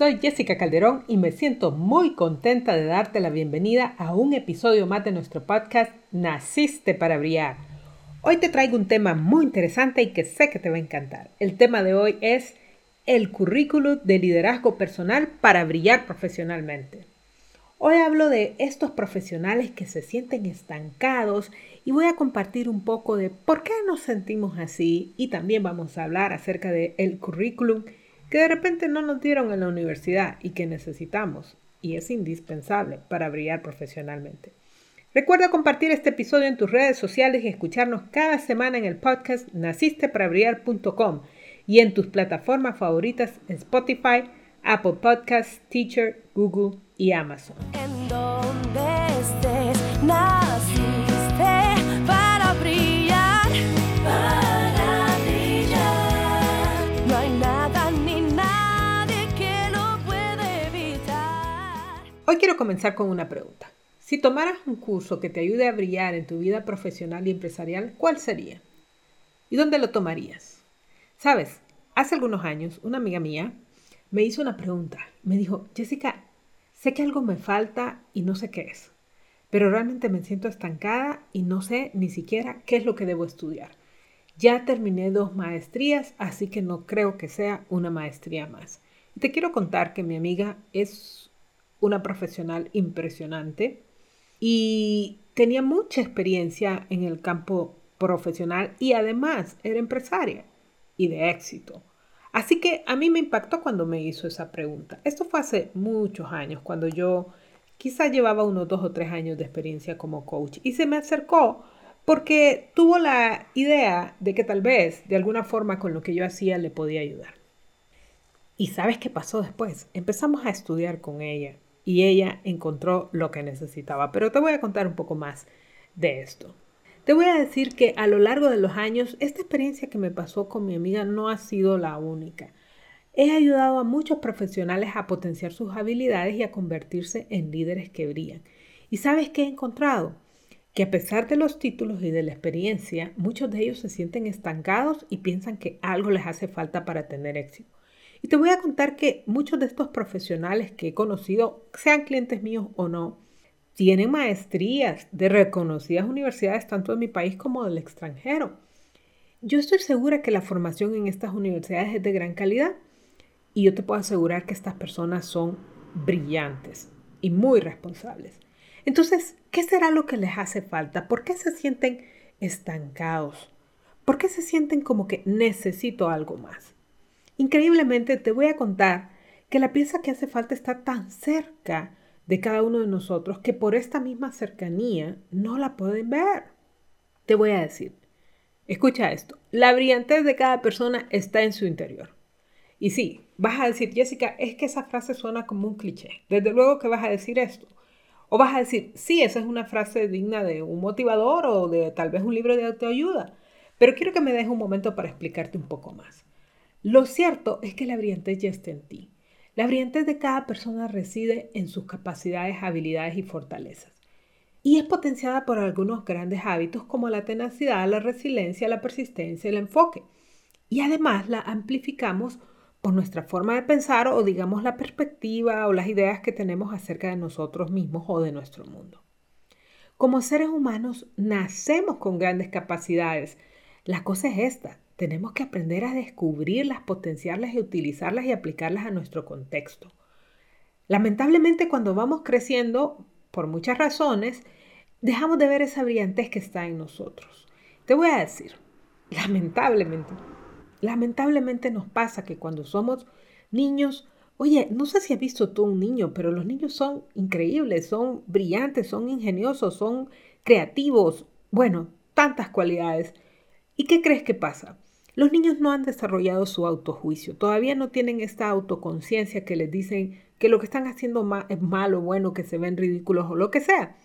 Soy Jessica Calderón y me siento muy contenta de darte la bienvenida a un episodio más de nuestro podcast Naciste para Brillar. Hoy te traigo un tema muy interesante y que sé que te va a encantar. El tema de hoy es el currículum de liderazgo personal para brillar profesionalmente. Hoy hablo de estos profesionales que se sienten estancados y voy a compartir un poco de por qué nos sentimos así y también vamos a hablar acerca del el currículum que de repente no nos dieron en la universidad y que necesitamos y es indispensable para brillar profesionalmente. Recuerda compartir este episodio en tus redes sociales y escucharnos cada semana en el podcast nacisteparabrillar.com y en tus plataformas favoritas en Spotify, Apple Podcasts, Teacher, Google y Amazon. Comenzar con una pregunta. Si tomaras un curso que te ayude a brillar en tu vida profesional y empresarial, ¿cuál sería? ¿Y dónde lo tomarías? Sabes, hace algunos años una amiga mía me hizo una pregunta. Me dijo, Jessica, sé que algo me falta y no sé qué es, pero realmente me siento estancada y no sé ni siquiera qué es lo que debo estudiar. Ya terminé dos maestrías, así que no creo que sea una maestría más. Te quiero contar que mi amiga es una profesional impresionante y tenía mucha experiencia en el campo profesional y además era empresaria y de éxito. Así que a mí me impactó cuando me hizo esa pregunta. Esto fue hace muchos años, cuando yo quizá llevaba unos dos o tres años de experiencia como coach y se me acercó porque tuvo la idea de que tal vez de alguna forma con lo que yo hacía le podía ayudar. ¿Y sabes qué pasó después? Empezamos a estudiar con ella y ella encontró lo que necesitaba. Pero te voy a contar un poco más de esto. Te voy a decir que a lo largo de los años, esta experiencia que me pasó con mi amiga no ha sido la única. He ayudado a muchos profesionales a potenciar sus habilidades y a convertirse en líderes que brillan. ¿Y sabes qué he encontrado? Que a pesar de los títulos y de la experiencia, muchos de ellos se sienten estancados y piensan que algo les hace falta para tener éxito. Y te voy a contar que muchos de estos profesionales que he conocido, sean clientes míos o no, tienen maestrías de reconocidas universidades tanto de mi país como del extranjero. Yo estoy segura que la formación en estas universidades es de gran calidad y yo te puedo asegurar que estas personas son brillantes y muy responsables. Entonces, ¿qué será lo que les hace falta? ¿Por qué se sienten estancados? ¿Por qué se sienten como que necesito algo más? Increíblemente te voy a contar que la pieza que hace falta está tan cerca de cada uno de nosotros que por esta misma cercanía no la pueden ver. Te voy a decir, escucha esto, la brillantez de cada persona está en su interior. Y sí, vas a decir, Jessica, es que esa frase suena como un cliché. Desde luego que vas a decir esto. O vas a decir, sí, esa es una frase digna de un motivador o de tal vez un libro de autoayuda. Pero quiero que me des un momento para explicarte un poco más. Lo cierto es que la brillantez ya está en ti. La brillantez de cada persona reside en sus capacidades, habilidades y fortalezas. Y es potenciada por algunos grandes hábitos como la tenacidad, la resiliencia, la persistencia y el enfoque. Y además la amplificamos por nuestra forma de pensar o digamos la perspectiva o las ideas que tenemos acerca de nosotros mismos o de nuestro mundo. Como seres humanos nacemos con grandes capacidades. La cosa es esta, tenemos que aprender a descubrirlas, potenciarlas y utilizarlas y aplicarlas a nuestro contexto. Lamentablemente cuando vamos creciendo, por muchas razones, dejamos de ver esa brillantez que está en nosotros. Te voy a decir, lamentablemente, lamentablemente nos pasa que cuando somos niños, oye, no sé si has visto tú un niño, pero los niños son increíbles, son brillantes, son ingeniosos, son creativos, bueno, tantas cualidades. ¿Y qué crees que pasa? Los niños no han desarrollado su autojuicio, todavía no tienen esta autoconciencia que les dicen que lo que están haciendo es malo, bueno, que se ven ridículos o lo que sea.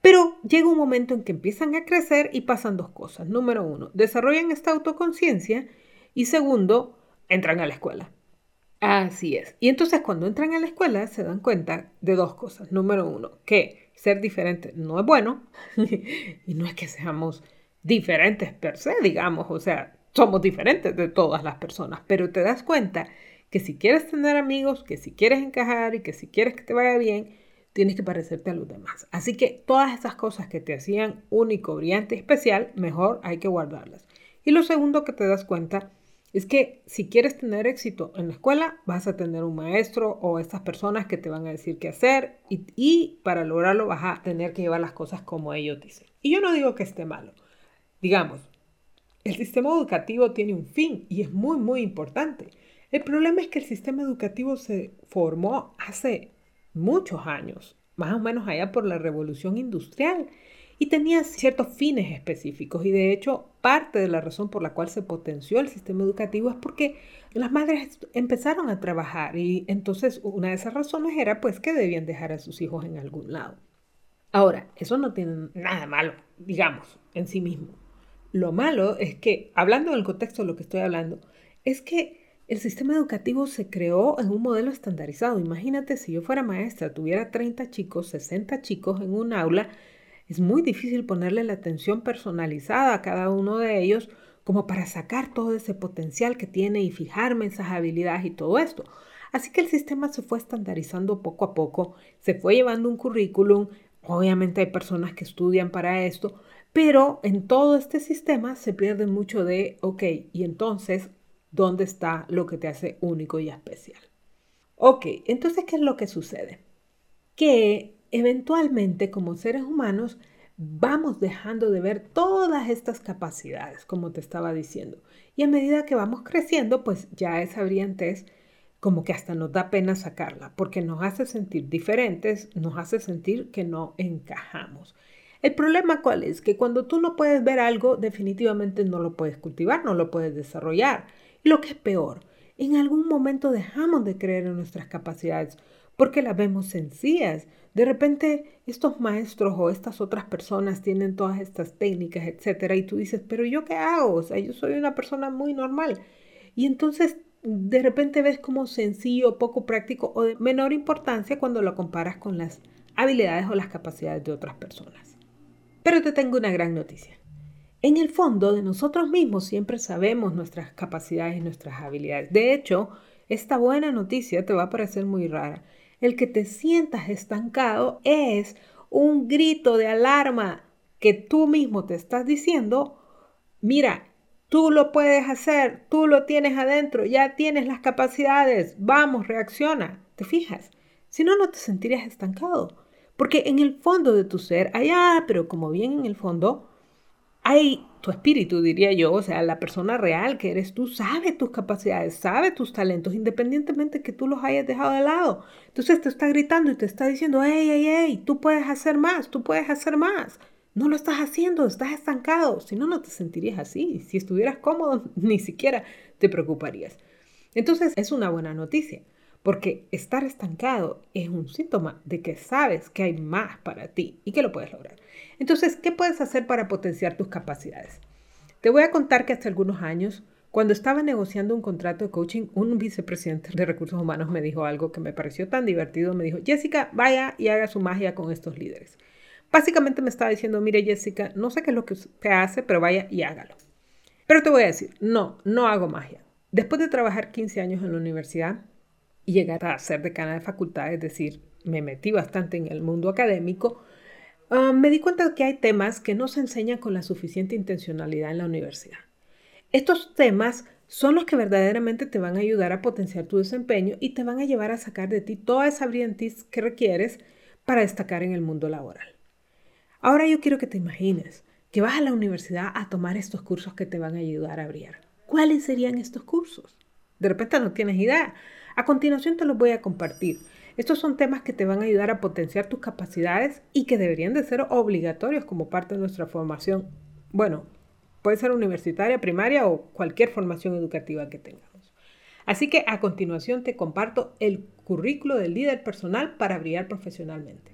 Pero llega un momento en que empiezan a crecer y pasan dos cosas. Número uno, desarrollan esta autoconciencia y segundo, entran a la escuela. Así es. Y entonces cuando entran a la escuela se dan cuenta de dos cosas. Número uno, que ser diferente no es bueno y no es que seamos diferentes per se, digamos, o sea, somos diferentes de todas las personas, pero te das cuenta que si quieres tener amigos, que si quieres encajar y que si quieres que te vaya bien, tienes que parecerte a los demás. Así que todas esas cosas que te hacían único, brillante, especial, mejor hay que guardarlas. Y lo segundo que te das cuenta es que si quieres tener éxito en la escuela, vas a tener un maestro o estas personas que te van a decir qué hacer y, y, para lograrlo vas a tener que llevar las cosas como ellos dicen. Y yo no digo que esté malo. Digamos, el sistema educativo tiene un fin y es muy, muy importante. El problema es que el sistema educativo se formó hace muchos años, más o menos allá por la revolución industrial, y tenía ciertos fines específicos. Y de hecho, parte de la razón por la cual se potenció el sistema educativo es porque las madres empezaron a trabajar y entonces una de esas razones era pues que debían dejar a sus hijos en algún lado. Ahora, eso no tiene nada malo, digamos, en sí mismo. Lo malo es que, hablando del contexto de lo que estoy hablando, es que el sistema educativo se creó en un modelo estandarizado. Imagínate si yo fuera maestra, tuviera 30 chicos, 60 chicos en un aula, es muy difícil ponerle la atención personalizada a cada uno de ellos como para sacar todo ese potencial que tiene y fijarme en esas habilidades y todo esto. Así que el sistema se fue estandarizando poco a poco, se fue llevando un currículum, obviamente hay personas que estudian para esto, pero en todo este sistema se pierde mucho de, ok, y entonces dónde está lo que te hace único y especial. Ok, entonces, ¿qué es lo que sucede? Que eventualmente como seres humanos vamos dejando de ver todas estas capacidades, como te estaba diciendo. Y a medida que vamos creciendo, pues ya esa brillantez como que hasta nos da pena sacarla, porque nos hace sentir diferentes, nos hace sentir que no encajamos. El problema cuál es? Que cuando tú no puedes ver algo, definitivamente no lo puedes cultivar, no lo puedes desarrollar. Lo que es peor, en algún momento dejamos de creer en nuestras capacidades porque las vemos sencillas. De repente estos maestros o estas otras personas tienen todas estas técnicas, etcétera, y tú dices, pero yo qué hago? O sea, yo soy una persona muy normal. Y entonces de repente ves como sencillo, poco práctico o de menor importancia cuando lo comparas con las habilidades o las capacidades de otras personas. Pero te tengo una gran noticia. En el fondo de nosotros mismos siempre sabemos nuestras capacidades y nuestras habilidades. De hecho, esta buena noticia te va a parecer muy rara. El que te sientas estancado es un grito de alarma que tú mismo te estás diciendo, mira, tú lo puedes hacer, tú lo tienes adentro, ya tienes las capacidades, vamos, reacciona. ¿Te fijas? Si no, no te sentirías estancado. Porque en el fondo de tu ser, allá, pero como bien en el fondo, hay tu espíritu, diría yo, o sea, la persona real que eres tú sabe tus capacidades, sabe tus talentos, independientemente que tú los hayas dejado de lado. Entonces te está gritando y te está diciendo, hey, hey, hey, tú puedes hacer más, tú puedes hacer más. No lo estás haciendo, estás estancado. Si no, no te sentirías así. Si estuvieras cómodo, ni siquiera te preocuparías. Entonces es una buena noticia, porque estar estancado es un síntoma de que sabes que hay más para ti y que lo puedes lograr. Entonces, ¿qué puedes hacer para potenciar tus capacidades? Te voy a contar que hace algunos años, cuando estaba negociando un contrato de coaching, un vicepresidente de recursos humanos me dijo algo que me pareció tan divertido. Me dijo, Jessica, vaya y haga su magia con estos líderes. Básicamente me estaba diciendo, mire Jessica, no sé qué es lo que usted hace, pero vaya y hágalo. Pero te voy a decir, no, no hago magia. Después de trabajar 15 años en la universidad llegar a ser decana de facultad, es decir, me metí bastante en el mundo académico, Ah, me di cuenta que hay temas que no se enseñan con la suficiente intencionalidad en la universidad. Estos temas son los que verdaderamente te van a ayudar a potenciar tu desempeño y te van a llevar a sacar de ti toda esa brillantez que requieres para destacar en el mundo laboral. Ahora yo quiero que te imagines que vas a la universidad a tomar estos cursos que te van a ayudar a brillar. ¿Cuáles serían estos cursos? De repente no tienes idea. A continuación te los voy a compartir. Estos son temas que te van a ayudar a potenciar tus capacidades y que deberían de ser obligatorios como parte de nuestra formación. Bueno, Puede ser universitaria, primaria o cualquier formación educativa que tengamos. Así que a continuación te comparto el currículo del líder personal para brillar profesionalmente.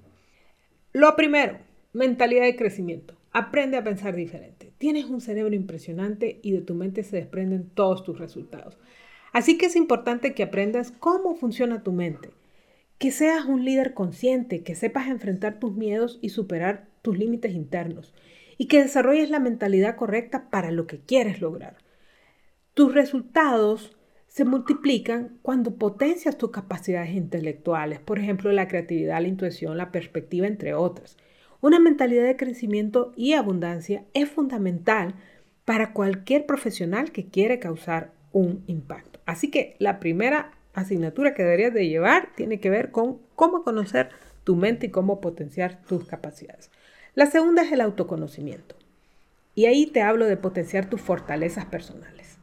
Lo primero, mentalidad de crecimiento. Aprende a pensar diferente. Tienes un cerebro impresionante y de tu mente se desprenden todos tus resultados. Así que es importante que aprendas cómo funciona tu mente, que seas un líder consciente, que sepas enfrentar tus miedos y superar tus límites internos y que desarrolles la mentalidad correcta para lo que quieres lograr. Tus resultados se multiplican cuando potencias tus capacidades intelectuales, por ejemplo, la creatividad, la intuición, la perspectiva, entre otras. Una mentalidad de crecimiento y abundancia es fundamental para cualquier profesional que quiere causar un impacto. Así que la primera asignatura que deberías de llevar tiene que ver con cómo conocer tu mente y cómo potenciar tus capacidades. La segunda es el autoconocimiento. Y ahí te hablo de potenciar tus fortalezas personales.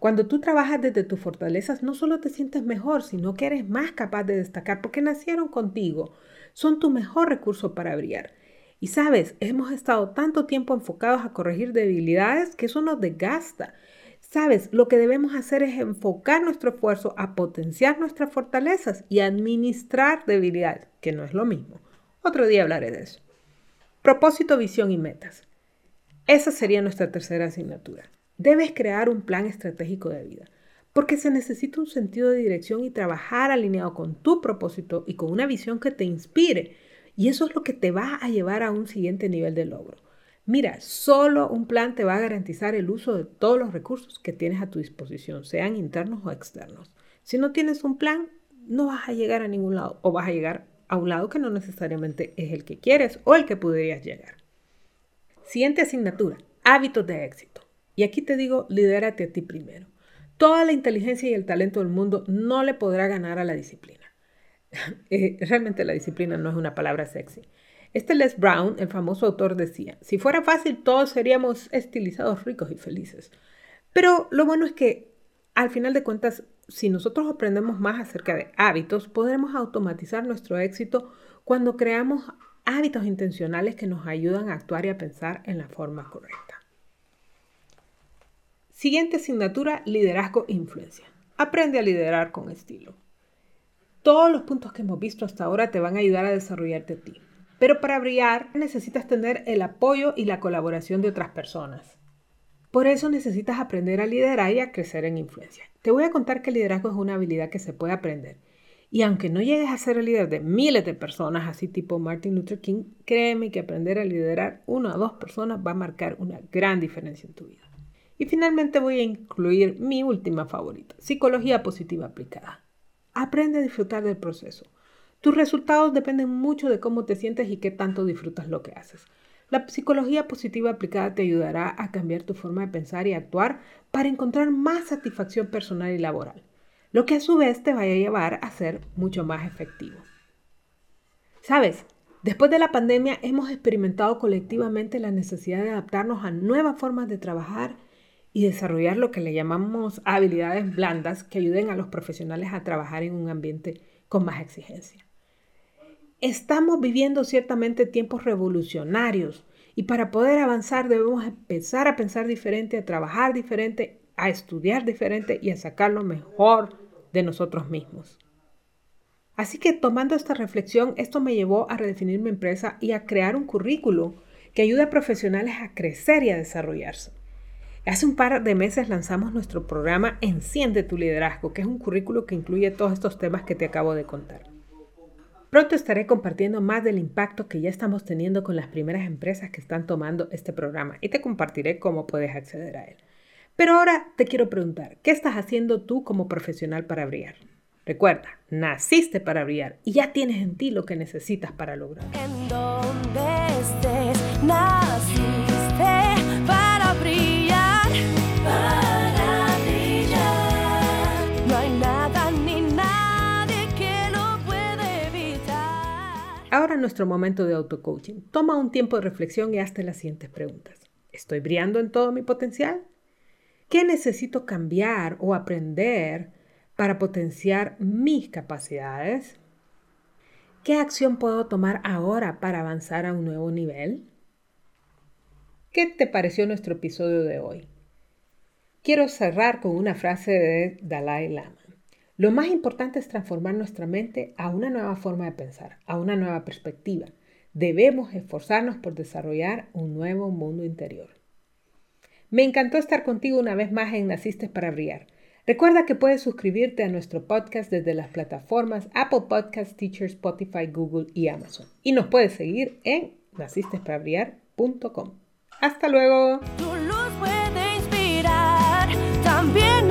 Cuando tú trabajas desde tus fortalezas, no solo te sientes mejor, sino que eres más capaz de destacar porque nacieron contigo. Son tu mejor recurso para brillar. Y sabes, hemos estado tanto tiempo enfocados a corregir debilidades que eso nos desgasta. Sabes, lo que debemos hacer es enfocar nuestro esfuerzo a potenciar nuestras fortalezas y administrar debilidades, que no es lo mismo. Otro día hablaré de eso. Propósito, visión y metas. Esa sería nuestra tercera asignatura. Debes crear un plan estratégico de vida, porque se necesita un sentido de dirección y trabajar alineado con tu propósito y con una visión que te inspire y eso es lo que te va a llevar a un siguiente nivel de logro. Mira, solo un plan te va a garantizar el uso de todos los recursos que tienes a tu disposición, sean internos o externos. Si no tienes un plan, no vas a llegar a ningún lado o vas a llegar a un lado que no necesariamente es el que quieres o el que podrías llegar. Siguiente asignatura, hábitos de éxito. Y aquí te digo, lidérate a ti primero. Toda la inteligencia y el talento del mundo no le podrá ganar a la disciplina. Eh, realmente la disciplina no es una palabra sexy. Este Les Brown, el famoso autor, decía, si fuera fácil todos seríamos estilizados, ricos y felices. Pero lo bueno es que al final de cuentas, si nosotros aprendemos más acerca de hábitos, podremos automatizar nuestro éxito cuando creamos hábitos intencionales que nos ayudan a actuar y a pensar en la forma correcta. Siguiente asignatura, liderazgo e influencia. Aprende a liderar con estilo. Todos los puntos que hemos visto hasta ahora te van a ayudar a desarrollarte a ti. Pero para brillar necesitas tener el apoyo y la colaboración de otras personas. Por eso necesitas aprender a liderar y a crecer en influencia. Te voy a contar que el liderazgo es una habilidad que se puede aprender. Y aunque no llegues a ser el líder de miles de personas, así tipo Martin Luther King, créeme que aprender a liderar una o dos personas va a marcar una gran diferencia en tu vida. Y finalmente voy a incluir mi última favorita, psicología positiva aplicada. Aprende a disfrutar del proceso. Tus resultados dependen mucho de cómo te sientes y qué tanto disfrutas lo que haces. La psicología positiva aplicada te ayudará a cambiar tu forma de pensar y actuar para encontrar más satisfacción personal y laboral, lo que a su vez te vaya a llevar a ser mucho más efectivo. Sabes, después de la pandemia hemos experimentado colectivamente la necesidad de adaptarnos a nuevas formas de trabajar y desarrollar lo que le llamamos habilidades blandas que ayuden a los profesionales a trabajar en un ambiente con más exigencia. Estamos viviendo ciertamente tiempos revolucionarios y para poder avanzar debemos empezar a pensar diferente, a trabajar diferente, a estudiar diferente y a sacar lo mejor de nosotros mismos. Así que tomando esta reflexión, esto me llevó a redefinir mi empresa y a crear un currículo que ayude a profesionales a crecer y a desarrollarse. Hace un par de meses lanzamos nuestro programa Enciende tu liderazgo, que es un currículo que incluye todos estos temas que te acabo de contar. Pronto estaré compartiendo más del impacto que ya estamos teniendo con las primeras empresas que están tomando este programa y te compartiré cómo puedes acceder a él. Pero ahora te quiero preguntar, ¿qué estás haciendo tú como profesional para brillar? Recuerda, naciste para brillar y ya tienes en ti lo que necesitas para lograrlo. En donde estés, nuestro momento de auto-coaching. Toma un tiempo de reflexión y hazte las siguientes preguntas. ¿Estoy brillando en todo mi potencial? ¿Qué necesito cambiar o aprender para potenciar mis capacidades? ¿Qué acción puedo tomar ahora para avanzar a un nuevo nivel? ¿Qué te pareció nuestro episodio de hoy? Quiero cerrar con una frase de Dalai Lama. Lo más importante es transformar nuestra mente a una nueva forma de pensar, a una nueva perspectiva. Debemos esforzarnos por desarrollar un nuevo mundo interior. Me encantó estar contigo una vez más en Naciste para Brillar. Recuerda que puedes suscribirte a nuestro podcast desde las plataformas Apple Podcasts, Teacher, Spotify, Google y Amazon. Y nos puedes seguir en nacistesparabrillar.com. Hasta luego. Tu luz puede inspirar también